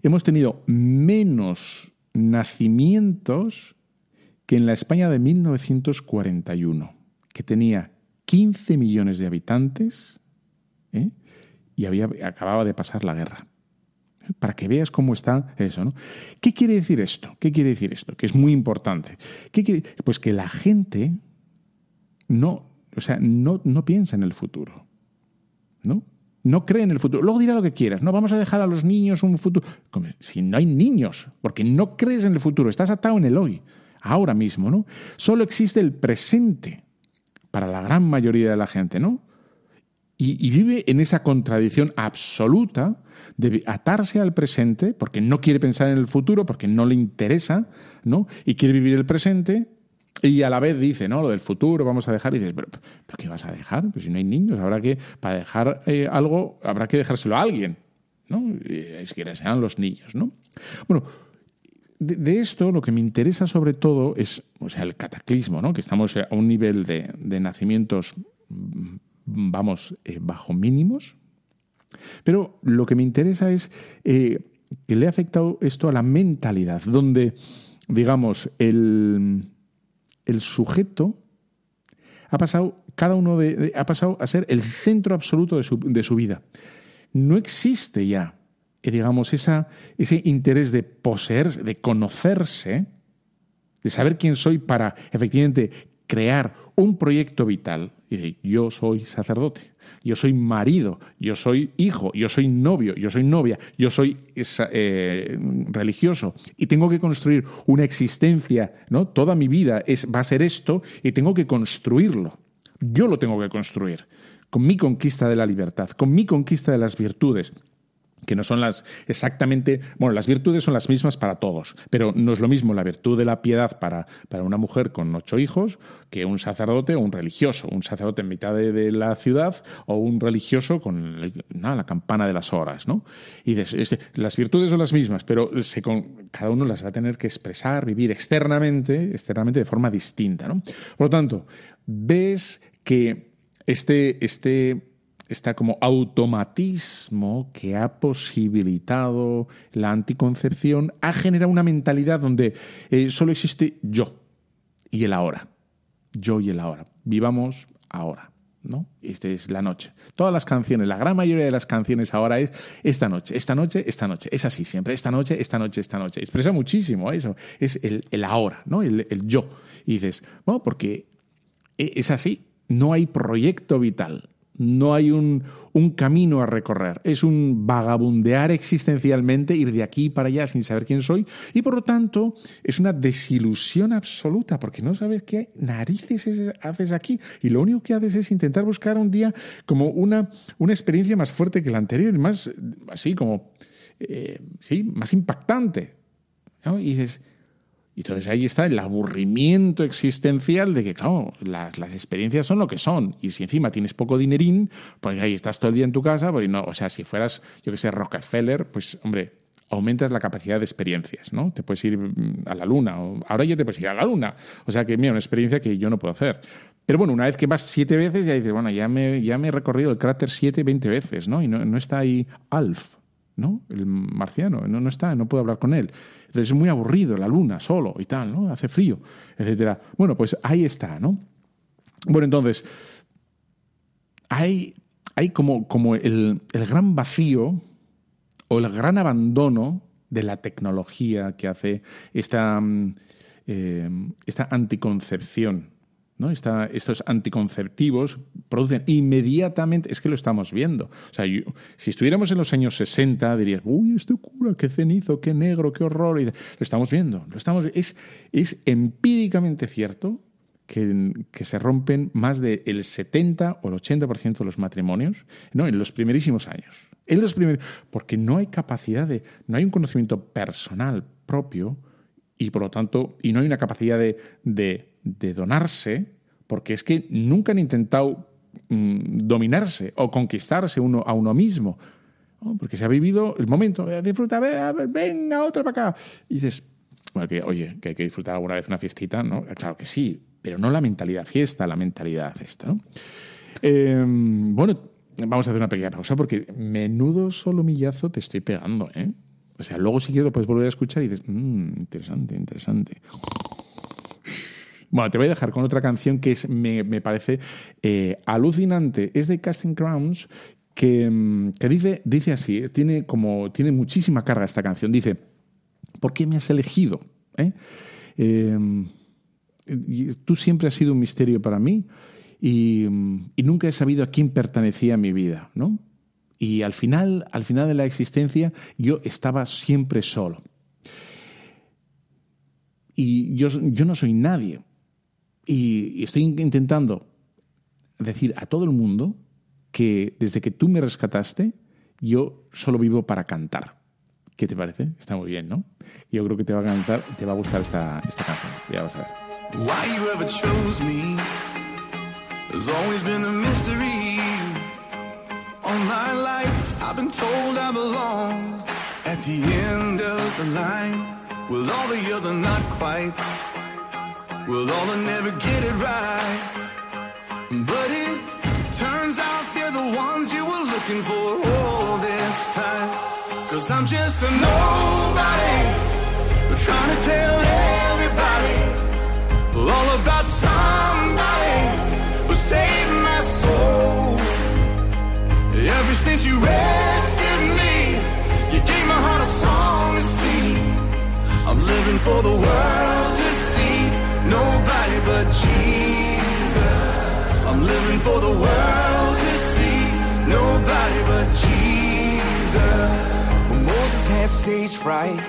hemos tenido menos nacimientos que en la España de 1941. que tenía 15 millones de habitantes ¿eh? y había, acababa de pasar la guerra. Para que veas cómo está eso, ¿no? ¿Qué quiere decir esto? ¿Qué quiere decir esto? Que es muy importante. ¿Qué Pues que la gente no, o sea, no, no piensa en el futuro. ¿No? No cree en el futuro. Luego dirá lo que quieras. No vamos a dejar a los niños un futuro. Si no hay niños, porque no crees en el futuro, estás atado en el hoy, ahora mismo, ¿no? Solo existe el presente para la gran mayoría de la gente, ¿no? Y, vive en esa contradicción absoluta de atarse al presente porque no quiere pensar en el futuro, porque no le interesa, ¿no? Y quiere vivir el presente y a la vez dice, ¿no? Lo del futuro vamos a dejar. Y dices, ¿pero, qué vas a dejar? Pues si no hay niños, habrá que, para dejar eh, algo, habrá que dejárselo a alguien, ¿no? Es que sean los niños, ¿no? Bueno, de, esto lo que me interesa sobre todo es, o sea, el cataclismo, ¿no? Que estamos a un nivel de, de nacimientos vamos, eh, bajo mínimos. Pero lo que me interesa es eh, que le ha afectado esto a la mentalidad, donde, digamos, el, el sujeto ha pasado, cada uno de, ha pasado a ser el centro absoluto de su, de su vida. No existe ya, eh, digamos, esa, ese interés de poseer, de conocerse, de saber quién soy para efectivamente crear un proyecto vital dice, yo soy sacerdote, yo soy marido, yo soy hijo, yo soy novio, yo soy novia, yo soy eh, religioso y tengo que construir una existencia, ¿no? Toda mi vida es, va a ser esto y tengo que construirlo. Yo lo tengo que construir con mi conquista de la libertad, con mi conquista de las virtudes, que no son las exactamente, bueno, las virtudes son las mismas para todos, pero no es lo mismo la virtud de la piedad para, para una mujer con ocho hijos que un sacerdote o un religioso, un sacerdote en mitad de, la ciudad o un religioso con la campana de las horas, ¿no? Y las virtudes son las mismas, pero cada uno las va a tener que expresar, vivir externamente, externamente de forma distinta, ¿no? Por lo tanto, ves que este, este está como automatismo que ha posibilitado la anticoncepción ha generado una mentalidad donde eh, solo existe yo y el ahora. Yo y el ahora. Vivamos ahora. ¿no? Esta es la noche. Todas las canciones, la gran mayoría de las canciones ahora es esta noche, esta noche, esta noche. Es así siempre, esta noche, esta noche, esta noche. Expresa muchísimo eso. Es el, el ahora, ¿no? El, el, yo. Y dices, bueno, porque e, es así. No hay proyecto vital no hay un, camino a recorrer, es un vagabundear existencialmente, ir de aquí para allá sin saber quién soy, y por lo tanto es una desilusión absoluta, porque no sabes qué narices haces aquí, y lo único que haces es intentar buscar un día como una, una experiencia más fuerte que la anterior, más así como, eh, sí, más impactante. Y dices, y entonces ahí está el aburrimiento existencial de que, claro, las, experiencias son lo que son. Y si encima tienes poco dinerín, pues ahí estás todo el día en tu casa, pues no, o sea, si fueras, yo que sé, Rockefeller, pues hombre, aumentas la capacidad de experiencias, ¿no? Te puedes ir mm, a la luna, o ahora ya te puedes ir a la luna. O sea que, mira, una experiencia que yo no puedo hacer. Pero bueno, una vez que vas siete veces, ya dices, bueno, ya me, ya me he recorrido el cráter siete, veinte veces, ¿no? Y no, no está ahí Alf, ¿no? El marciano, no, no está, no puedo hablar con él. Entonces es muy aburrido la luna solo y tal, ¿no? Hace frío, etcétera. Bueno, pues ahí está, ¿no? Bueno, entonces, hay, hay como, como el, gran vacío o el gran abandono de la tecnología que hace esta, mm, eh, esta anticoncepción estos anticonceptivos producen inmediatamente, es que lo estamos viendo. O sea, si estuviéramos en los años 60, dirías, uy, este cura, qué cenizo, qué negro, qué horror. Y lo estamos viendo. Lo estamos, es, es empíricamente cierto que, que, se rompen más del 70 o el 80% de los matrimonios ¿no? en los primerísimos años. En los primeros, porque no hay capacidad de, no hay un conocimiento personal propio y por lo tanto, y no hay una capacidad de, de, donarse, porque es que nunca han intentado mm, dominarse o conquistarse uno a uno mismo. Porque se ha vivido el momento, eh, disfruta, venga, otro para acá. Y dices, bueno, que, oye, que hay que disfrutar alguna vez una fiestita, ¿no? Claro que sí, pero no la mentalidad fiesta, la mentalidad esta. Em, bueno, vamos a hacer una pequeña pausa porque menudo solo millazo te estoy pegando, ¿eh? O sea, luego si quieres lo puedes volver a escuchar y dices, mmm, interesante, interesante. Bueno, te voy a dejar con otra canción que es, me, parece eh, alucinante. Es de Casting Crowns, que, mm, que, dice, dice así, tiene, como, tiene muchísima carga esta canción. Dice, ¿por qué me has elegido? ¿Eh? Em, tú siempre has sido un misterio para mí y, y, nunca he sabido a quién pertenecía mi vida, ¿no? Y al final, al final de la existencia, yo estaba siempre solo. Y yo, yo no soy nadie. Y, estoy intentando decir a todo el mundo que desde que tú me rescataste, yo solo vivo para cantar. ¿Qué te parece? Está muy bien, ¿no? Yo creo que te va a te va a gustar esta, esta canción. Ya vas a ver. Why you ever chose me has always been a mystery. All my life I've been told I belong at the end of the line with all the not quite. With all never get it right. But it turns out they're the ones you were looking for all this time. Cause I'm just a nobody. Trying to tell everybody all about somebody who saved my soul. Ever since you rescued me, you gave my heart a song to sing. I'm living for the world but Jesus. I'm living for the world to see. Nobody but Jesus. When Moses had stage fright,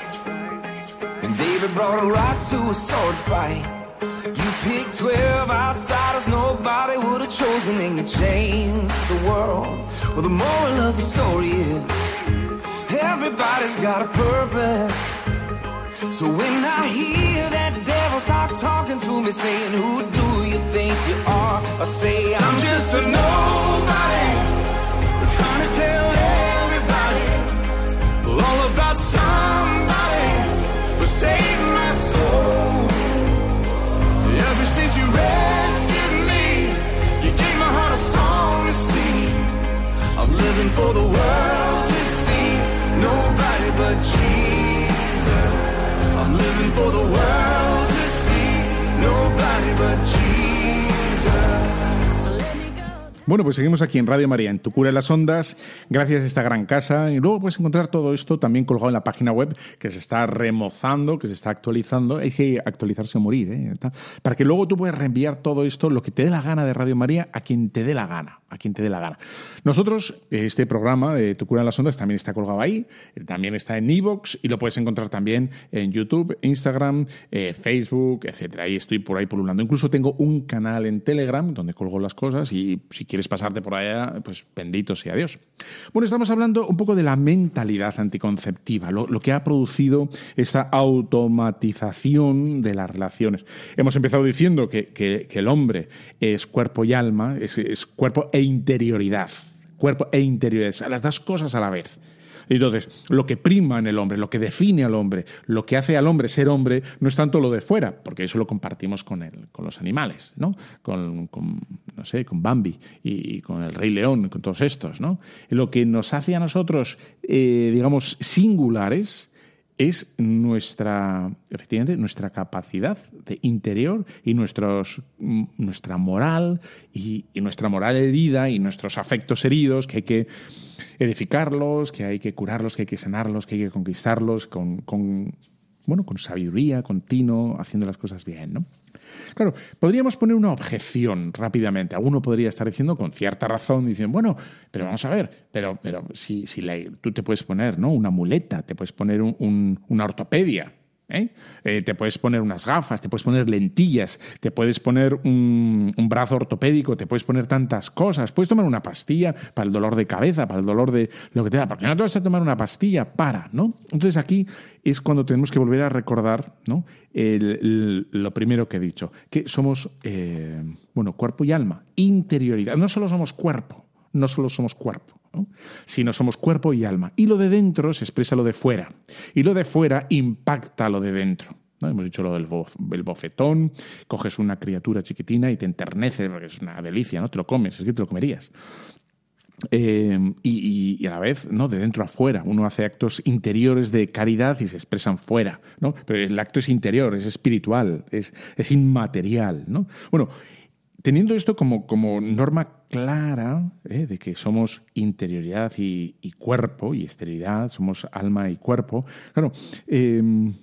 and David brought a rock to a sword fight. You picked 12 outsiders nobody would have chosen, and you changed the world. Well, the moral of the story is everybody's got a purpose. So when I hear that start talking to me, saying, Who do you think you are? I say, I'm just a nobody. Trying to tell everybody all about somebody who saved my soul. Ever since you rescued me, you gave my heart a song to sing. I'm living for the world to see. Nobody but Jesus. I'm living for the world but Jesus. Bueno, pues seguimos aquí en Radio María, en Tu Cura de las Ondas, gracias a esta gran casa. Y luego puedes encontrar todo esto también colgado en la página web, que se está remozando, que se está actualizando. Hay que actualizarse o morir, ¿eh? Para que luego tú puedas reenviar todo esto, lo que te dé la gana de Radio María, a quien te dé la gana a quien te dé la gana. Nosotros, este programa de Tu cura en las ondas también está colgado ahí, también está en Evox y lo puedes encontrar también en YouTube, Instagram, eh, Facebook, etcétera. Ahí estoy por ahí pululando. Incluso tengo un canal en Telegram donde colgo las cosas y si quieres pasarte por allá, pues bendito sea Dios. Bueno, estamos hablando un poco de la mentalidad anticonceptiva, lo, que ha producido esa automatización de las relaciones. Hemos empezado diciendo que, el hombre es cuerpo y alma, es, es cuerpo e interioridad. Cuerpo e interioridad, las dos cosas a la vez. Entonces, lo que prima en el hombre, lo que define al hombre, lo que hace al hombre ser hombre, no es tanto lo de fuera, porque eso lo compartimos con, el, con los animales, ¿no? Con, no sé, con Bambi y, con el Rey León, con todos estos, ¿no? Lo que nos hace a nosotros, eh, digamos, singulares, es nuestra, efectivamente, nuestra capacidad de interior y nuestros, mm, nuestra moral y, nuestra moral herida y nuestros afectos heridos que hay que edificarlos, que hay que curarlos, que hay que sanarlos, que hay que conquistarlos con, con bueno, con sabiduría, continuo, haciendo las cosas bien, ¿no? Claro, podríamos poner una objeción rápidamente. Alguno podría estar diciendo con cierta razón, dicen, bueno, pero vamos a ver, pero, pero si, si tú te puedes poner ¿no? una muleta, te puedes poner una ortopedia, ¿eh? Eh, te puedes poner unas gafas, te puedes poner lentillas, te puedes poner un, brazo ortopédico, te puedes poner tantas cosas, puedes tomar una pastilla para el dolor de cabeza, para el dolor de lo que te da, porque no te vas a tomar una pastilla para, ¿no? Entonces aquí es cuando tenemos que volver a recordar ¿no? lo primero que he dicho, que somos, eh, bueno, cuerpo y alma, interioridad, no solo somos cuerpo, no solo somos cuerpo sino somos cuerpo y alma. Y lo de dentro se expresa lo de fuera. Y lo de fuera impacta lo de dentro. ¿no? Hemos dicho lo del bofetón, coges una criatura chiquitina y te enternece, porque es una delicia, ¿no? Te lo comes, es que te lo comerías. Eh, y, a la vez, ¿no? De dentro a fuera. Uno hace actos interiores de caridad y se expresan fuera, ¿no? Pero el acto es interior, es espiritual, es, es inmaterial, ¿no? Bueno, teniendo esto como, como norma clara ¿eh? de que somos interioridad y, cuerpo, y exterioridad, somos alma y cuerpo, claro, em,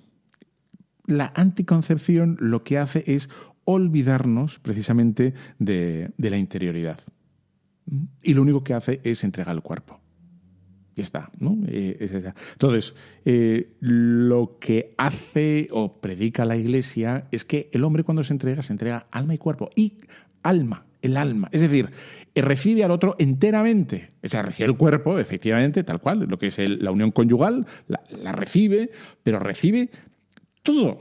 la anticoncepción lo que hace es olvidarnos precisamente de, la interioridad. Y lo único que hace es entregar el cuerpo. Y está, ¿no? Eh, Entonces, eh, lo que hace o predica la Iglesia es que el hombre cuando se entrega, se entrega alma y cuerpo. Y alma, el alma. Es decir, eh, recibe al otro enteramente. O sea, recibe el cuerpo, efectivamente, tal cual, lo que es la unión conyugal, la, recibe, pero recibe todo,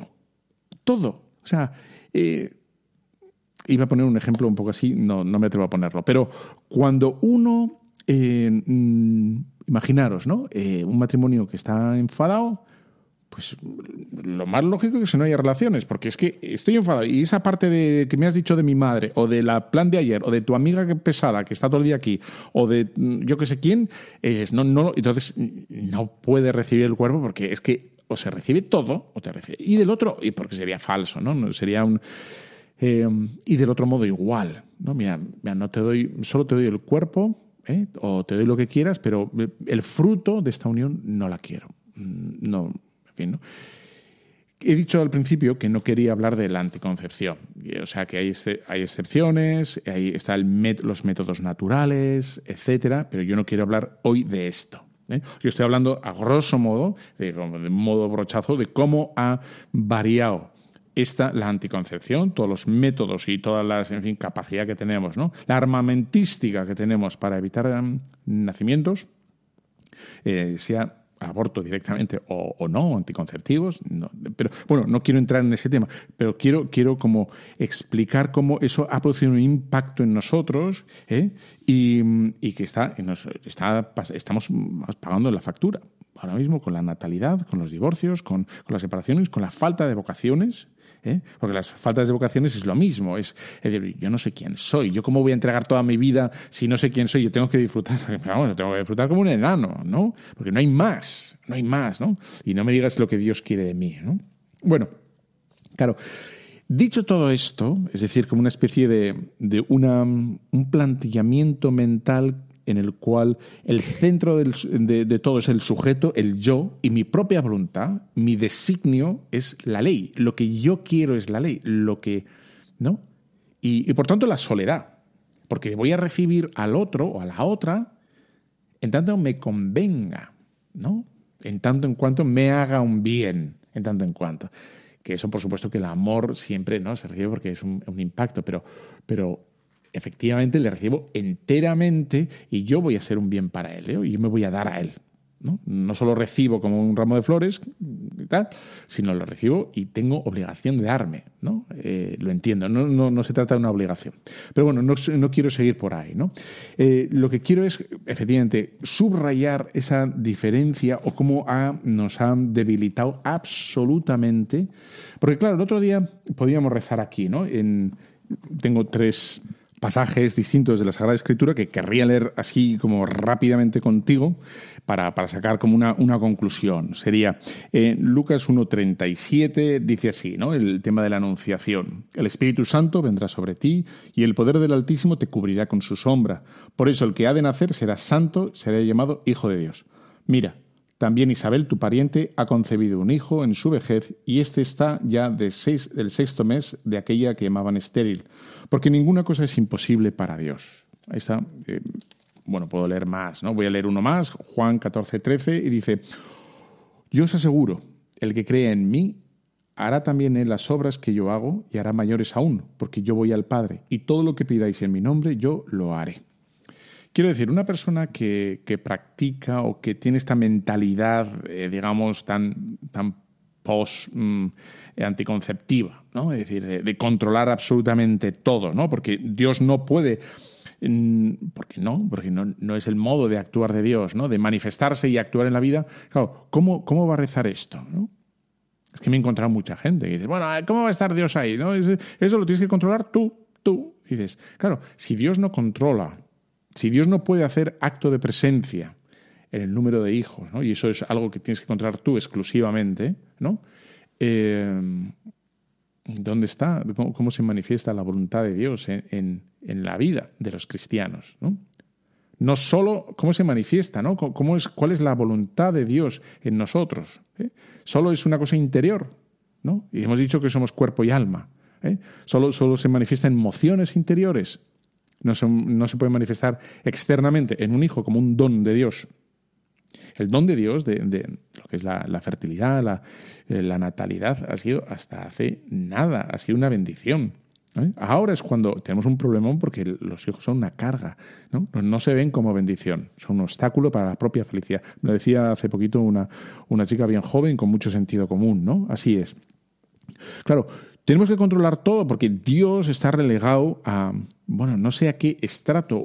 todo. O sea, eh, iba a poner un ejemplo un poco así, no, no me atrevo a ponerlo, pero cuando uno, eh, mm, imaginaros, ¿no? un matrimonio que está enfadado, pues lo más lógico es que no haya relaciones, porque es que estoy enfadado. Y esa parte de que me has dicho de mi madre, o de la plan de ayer, o de tu amiga pesada que está todo el día aquí, o de mm, yo que sé quién, no, no, entonces no puede recibir el cuerpo porque es que o se recibe todo, o te recibe. Y del otro, y porque sería falso, ¿no? Sería un. Eh, y del otro modo igual, ¿no? Mira, no te doy, solo te doy el cuerpo, ¿eh? o te doy lo que quieras, pero el fruto de esta unión no la quiero. Mm, no, He dicho al principio que no quería hablar de la anticoncepción. O sea, que hay, hay excepciones, ahí están los métodos naturales, etcétera, pero yo no quiero hablar hoy de esto. ¿eh? Yo estoy hablando a grosso modo, de, modo brochazo, de cómo ha variado esta, la anticoncepción, todos los métodos y toda la en fin, capacidad que tenemos, ¿no? la armamentística que tenemos para evitar mm, nacimientos, eh, sea aborto directamente o, no, anticonceptivos. pero bueno, no quiero entrar en ese tema, pero quiero, quiero como explicar cómo eso ha producido un impacto en nosotros ¿eh? y, que está, está, estamos pagando la factura. Ahora mismo con la natalidad, con los divorcios, con, con las separaciones, con la falta de vocaciones. ¿Eh? Porque las faltas de vocaciones es lo mismo. Es, decir, yo no sé quién soy. Yo cómo voy a entregar toda mi vida si no sé quién soy. Yo tengo que disfrutar. [LAUGHS] Tengo que disfrutar como un enano, ¿no? Porque no hay más. No hay más, ¿no? Y no me digas lo que Dios quiere de mí, ¿no? Bueno, claro. Dicho todo esto, es decir, como una especie de, de una, un planteamiento mental en el cual el centro de, todo es el sujeto, el yo, y mi propia voluntad, mi designio es la ley. Lo que yo quiero es la ley, lo que. ¿No? Y, por tanto la soledad. Porque voy a recibir al otro o a la otra en tanto me convenga, ¿no? En tanto en cuanto me haga un bien, en tanto en cuanto. Que eso, por supuesto, que el amor siempre ¿no? se recibe porque es un, un impacto, pero, pero efectivamente le recibo enteramente y yo voy a ser un bien para él, ¿eh? y yo me voy a dar a él. ¿no? no solo recibo como un ramo de flores, tal, sino lo recibo y tengo obligación de darme. ¿no? Eh, lo entiendo, no, no, no, se trata de una obligación. Pero bueno, no, quiero seguir por ahí. ¿no? Eh, lo que quiero es, efectivamente, subrayar esa diferencia o cómo nos han debilitado absolutamente. Porque claro, el otro día podíamos rezar aquí, ¿no? En, tengo tres pasajes distintos de la Sagrada Escritura que querría leer así como rápidamente contigo para, sacar como una, una conclusión. Sería eh, Lucas 1.37, dice así, ¿no? El tema de la Anunciación. El Espíritu Santo vendrá sobre ti y el poder del Altísimo te cubrirá con su sombra. Por eso el que ha de nacer será santo, será llamado Hijo de Dios. Mira, también Isabel, tu pariente, ha concebido un hijo en su vejez y este está ya de seis, del sexto mes de aquella que llamaban estéril, porque ninguna cosa es imposible para Dios. Ahí está. Eh, bueno, puedo leer más, ¿no? Voy a leer uno más, Juan 14, 13, y dice, yo os aseguro, el que cree en mí hará también en las obras que yo hago y hará mayores aún, porque yo voy al Padre, y todo lo que pidáis en mi nombre yo lo haré. Quiero decir, una persona que, practica o que tiene esta mentalidad, eh, digamos, tan, tan mm, anticonceptiva, ¿no? Es decir, de, controlar absolutamente todo, ¿no? Porque Dios no puede. Mm, porque no, porque no, no, es el modo de actuar de Dios, ¿no? De manifestarse y actuar en la vida. Claro, ¿cómo, cómo va a rezar esto? Es que me he encontrado mucha gente que dice, bueno, ¿cómo va a estar Dios ahí? ¿no? Eso lo tienes que controlar tú, tú. Dices, claro, si Dios no controla Si Dios no puede hacer acto de presencia en el número de hijos, ¿no? y eso es algo que tienes que encontrar tú exclusivamente, ¿no? Eh, ¿Dónde está? ¿Cómo, se manifiesta la voluntad de Dios en, la vida de los cristianos? ¿no? solo cómo se manifiesta. ¿Cómo es, ¿Cuál es la voluntad de Dios en nosotros? ¿eh? Solo es una cosa interior, ¿no? Y hemos dicho que somos cuerpo y alma. ¿eh? Solo, solo se manifiesta en emociones interiores. No se, no se puede manifestar externamente en un hijo como un don de Dios. El don de Dios, de, lo que es la, fertilidad, la, eh, la, natalidad, ha sido hasta hace nada, ha sido una bendición. ¿eh? Ahora es cuando tenemos un problemón porque los hijos son una carga, ¿no? no se ven como bendición, son un obstáculo para la propia felicidad. Me lo decía hace poquito una, una chica bien joven con mucho sentido común, ¿no? Así es. Claro, tenemos que controlar todo porque Dios está relegado a, bueno, no sé a qué estrato,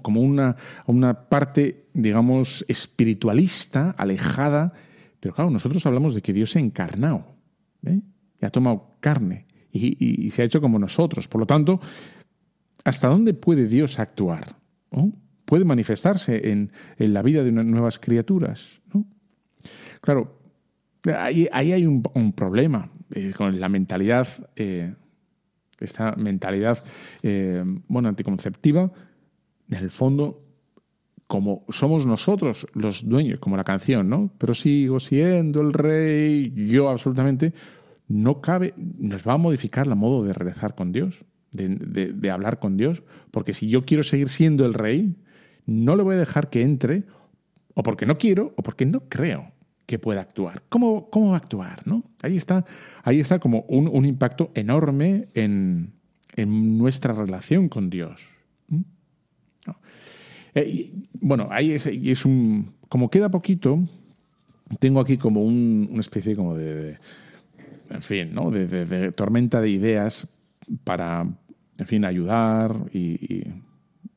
como una, una parte, digamos, espiritualista, alejada. Pero claro, nosotros hablamos de que Dios se ha encarnado, ¿eh? y ha tomado carne y, se ha hecho como nosotros. Por lo tanto, ¿hasta dónde puede Dios actuar? Puede manifestarse en, la vida de nuevas criaturas. Claro, ahí, hay un, problema eh, con la mentalidad, eh, esta mentalidad, eh, bueno, anticonceptiva, en el fondo, como somos nosotros los dueños, como la canción, ¿no? Pero sigo siendo el rey, yo absolutamente, no cabe, nos va a modificar la modo de rezar con Dios, de, hablar con Dios, porque si yo quiero seguir siendo el rey, no le voy a dejar que entre, o porque no quiero, o porque no creo que pueda actuar. ¿Cómo, cómo va a actuar? ¿no? Ahí, está, ahí está como un, impacto enorme en, nuestra relación con Dios. Eh, bueno, ahí es, es, un. Como queda poquito, tengo aquí como una especie como de en fin, ¿no? de, tormenta de ideas para, en fin, ayudar y,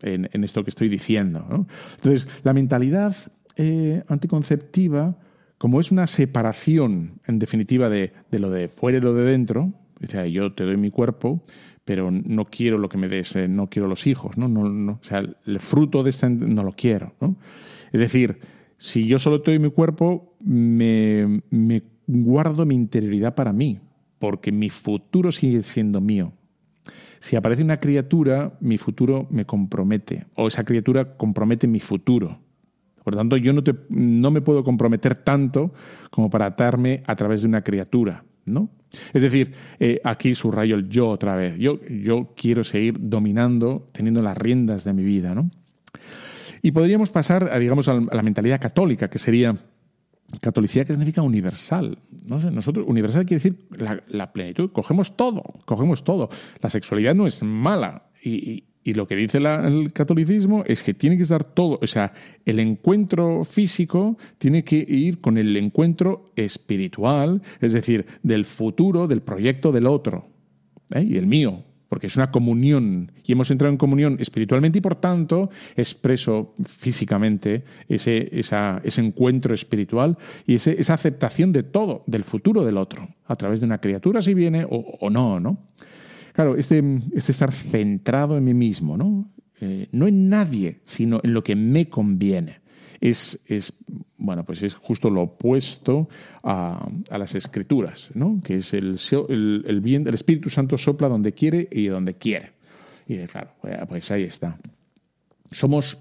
en, esto que estoy diciendo. Entonces, la mentalidad eh, anticonceptiva, como es una separación, en definitiva, de, lo de fuera y lo de dentro, o yo te doy mi cuerpo, pero no quiero lo que me des, eh, no quiero los hijos, ¿no? No, no, o sea, el fruto de esta no lo quiero, ¿no? Es decir, si yo solo te doy mi cuerpo, me, me guardo mi interioridad para mí, porque mi futuro sigue siendo mío. Si aparece una criatura, mi futuro me compromete, o esa criatura compromete mi futuro. Por lo tanto, yo no, no me puedo comprometer tanto como para atarme a través de una criatura. ¿no? Es decir, eh, aquí subrayo el yo otra vez. Yo, yo quiero seguir dominando, teniendo las riendas de mi vida. ¿no? Y podríamos pasar, a, digamos, a la mentalidad católica, que sería Catolicidad que significa universal. No nosotros, universal quiere decir la, plenitud. Cogemos todo, cogemos todo. La sexualidad no es mala. Y, lo que dice el catolicismo es que tiene que estar todo. O sea, el encuentro físico tiene que ir con el encuentro espiritual, es decir, del futuro, del proyecto del otro. ¿eh? Y el mío, porque es una comunión y hemos entrado en comunión espiritualmente y por tanto expreso físicamente ese, ese encuentro espiritual y esa aceptación de todo, del futuro del otro, a través de una criatura si viene o, no, ¿no? Claro, este, este, estar centrado en mí mismo, ¿no? Eh, no en nadie, sino en lo que me conviene es, es, bueno, pues es justo lo opuesto a, las escrituras, ¿no? que es el, el, bien, del Espíritu Santo sopla donde quiere y donde quiere. Y claro, pues ahí está. Somos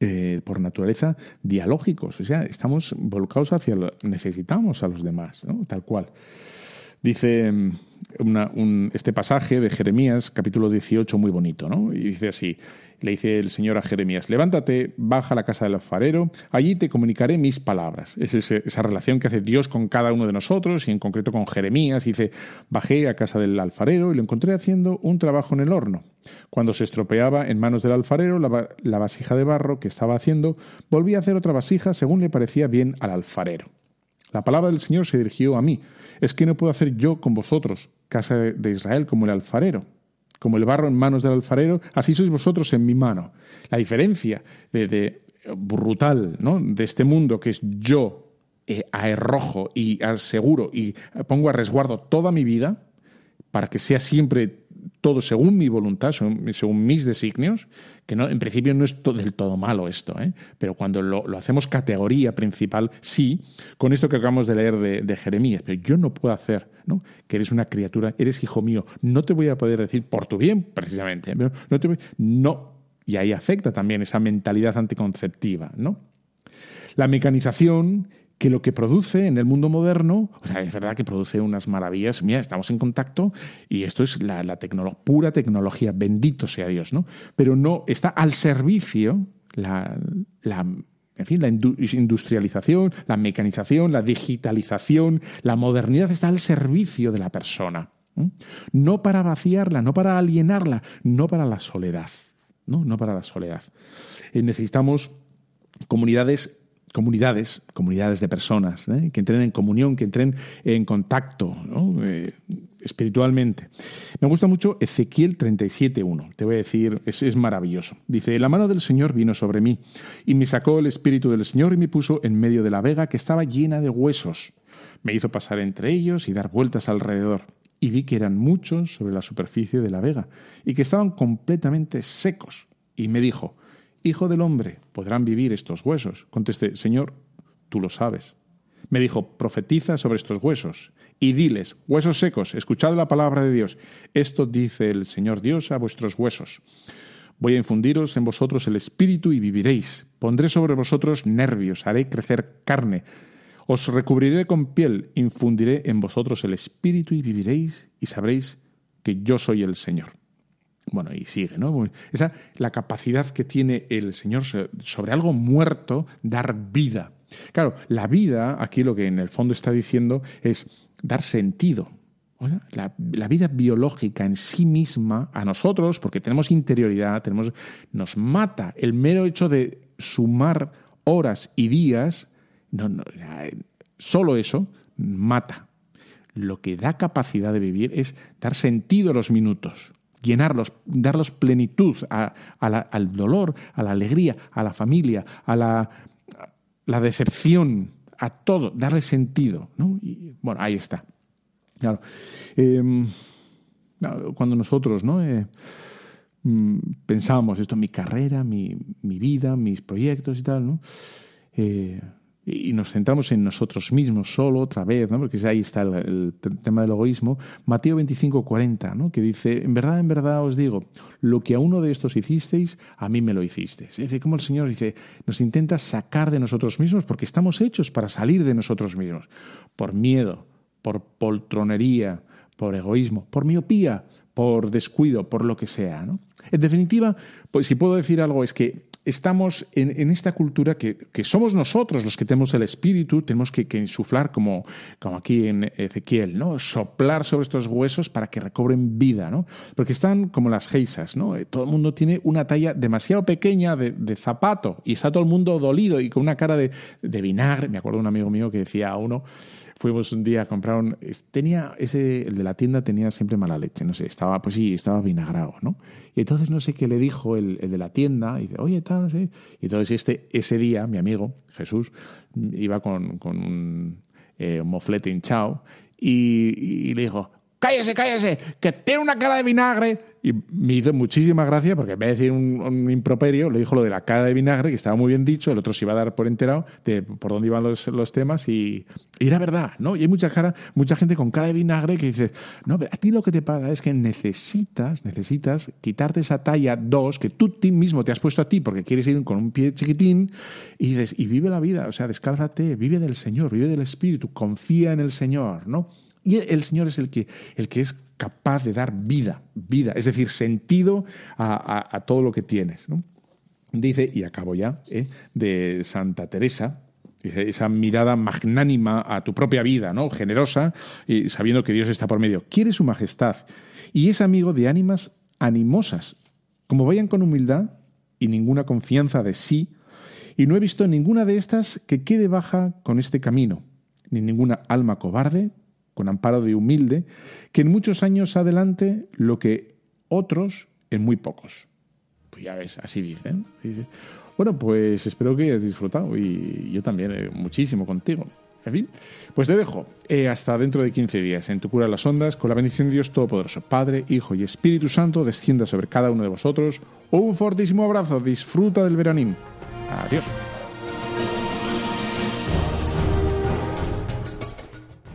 eh, por naturaleza dialógicos, o sea, estamos volcados hacia lo, necesitamos a los demás, ¿no? tal cual. Dice mm, este pasaje de Jeremías, capítulo 18, muy bonito, ¿no? Y dice así, le dice el Señor a Jeremías, levántate, baja a la casa del alfarero, allí te comunicaré mis palabras. Es esa relación que hace Dios con cada uno de nosotros y en concreto con Jeremías. Dice, bajé a casa del alfarero y lo encontré haciendo un trabajo en el horno. Cuando se estropeaba en manos del alfarero la, la vasija de barro que estaba haciendo, volvía a hacer otra vasija según le parecía bien al alfarero. La palabra del Señor se dirigió a mí. Es que no puedo hacer yo con vosotros, casa de Israel, como el alfarero como el barro en manos del alfarero, así sois vosotros en mi mano. La diferencia de, brutal ¿no? de este mundo que es yo eh, arrojo y aseguro y pongo a resguardo toda mi vida para que sea siempre todo según mi voluntad, según, mis designios, que en principio no es del todo malo esto, ¿eh? pero cuando lo, hacemos categoría principal, sí, con esto que acabamos de leer de, Jeremías, pero yo no puedo hacer, ¿no? que eres una criatura, eres hijo mío, no te voy a poder decir por tu bien, precisamente, no no, y ahí afecta también esa mentalidad anticonceptiva, ¿no? La mecanización que lo que produce en el mundo moderno, o sea, es verdad que produce unas maravillas, mira, estamos en contacto y esto es la, pura tecnología, bendito sea Dios, ¿no? Pero no está al servicio la, en fin, la industrialización, la mecanización, la digitalización, la modernidad está al servicio de la persona. No para vaciarla, no para alienarla, no para la soledad. No, no para la soledad. Eh, necesitamos comunidades comunidades, comunidades de personas, ¿eh? que entren en comunión, que entren en contacto eh, espiritualmente. Me gusta mucho Ezequiel 37.1. Te voy a decir, es, es maravilloso. Dice, la mano del Señor vino sobre mí y me sacó el Espíritu del Señor y me puso en medio de la vega que estaba llena de huesos. Me hizo pasar entre ellos y dar vueltas alrededor. Y vi que eran muchos sobre la superficie de la vega y que estaban completamente secos. Y me dijo, Hijo del hombre, ¿podrán vivir estos huesos? Contesté, Señor, tú lo sabes. Me dijo, profetiza sobre estos huesos y diles, huesos secos, escuchad la palabra de Dios. Esto dice el Señor Dios a vuestros huesos. Voy a infundiros en vosotros el espíritu y viviréis. Pondré sobre vosotros nervios, haré crecer carne. Os recubriré con piel, infundiré en vosotros el espíritu y viviréis y sabréis que yo soy el Señor. Bueno, y sigue, ¿no? Esa la capacidad que tiene el Señor sobre algo muerto, dar vida. Claro, la vida, aquí lo que en el fondo está diciendo es dar sentido. La, vida biológica en sí misma, a nosotros, porque tenemos interioridad, tenemos, nos mata. El mero hecho de sumar horas y días, no, no, solo eso mata. Lo que da capacidad de vivir es dar sentido a los minutos llenarlos, darlos plenitud al dolor, a la alegría, a la familia, a la, la decepción, a todo, darle sentido. ¿no? Bueno, ahí está. Claro. Em, cuando nosotros ¿no? Eh, mm, esto, mi carrera, mi, mi, vida, mis proyectos y tal, ¿no? Eh, y nos centramos en nosotros mismos solo otra vez, ¿no? porque ahí está el, tema del egoísmo, Mateo 25, 40, ¿no? que dice, en verdad, en verdad os digo, lo que a uno de estos hicisteis, a mí me lo hicisteis. Es decir, como el Señor dice, nos intenta sacar de nosotros mismos porque estamos hechos para salir de nosotros mismos, por miedo, por poltronería, por egoísmo, por miopía, por descuido, por lo que sea. ¿no? En definitiva, pues si puedo decir algo es que estamos en, esta cultura que, somos nosotros los que tenemos el espíritu, tenemos que, insuflar como, como aquí en Ezequiel, ¿no? Soplar sobre estos huesos para que recobren vida, ¿no? Porque están como las geisas, ¿no? Eh, todo el mundo tiene una talla demasiado pequeña de, zapato y está todo el mundo dolido y con una cara de, de vinagre. Me acuerdo de un amigo mío que decía a uno fuimos un día a comprar un... Tenía ese, el de la tienda tenía siempre mala leche, no sé, estaba, pues sí, estaba vinagrado, ¿no? Y entonces no sé qué le dijo el, de la tienda, y dice, oye, tal, no sé. Y entonces este, ese día, mi amigo, Jesús, iba con, con un, eh, moflete hinchado y le dijo, cállese, cállese, que tiene una cara de vinagre. Y me hizo muchísima gracia porque en vez de decir un, improperio, le dijo lo de la cara de vinagre, que estaba muy bien dicho, el otro se iba a dar por enterado de por dónde iban los, los temas y, era verdad, ¿no? Y hay mucha, cara, mucha gente con cara de vinagre que dice, no, pero a ti lo que te paga es que necesitas, necesitas quitarte esa talla 2 que tú ti mismo te has puesto a ti porque quieres ir con un pie chiquitín y, y vive la vida, o sea, descálzate, vive del Señor, vive del Espíritu, confía en el Señor, ¿no? Y el Señor es el que, el que es capaz de dar vida, vida, es decir, sentido a, todo lo que tienes. Dice, y acabo ya, ¿eh? de Santa Teresa, esa mirada magnánima a tu propia vida, ¿no? generosa, y sabiendo que Dios está por medio. Quiere su majestad y es amigo de ánimas animosas, como vayan con humildad y ninguna confianza de sí, y no he visto ninguna de estas que quede baja con este camino, ni ninguna alma cobarde con amparo de humilde, que en muchos años adelante lo que otros en muy pocos. Pues ya ves, así dicen. Bueno, pues espero que hayas disfrutado y yo también eh, muchísimo contigo. En fin, pues te dejo eh, hasta dentro de 15 días en tu cura las ondas con la bendición de Dios Todopoderoso, Padre, Hijo y Espíritu Santo, descienda sobre cada uno de vosotros. Un fortísimo abrazo, disfruta del veranín. Adiós.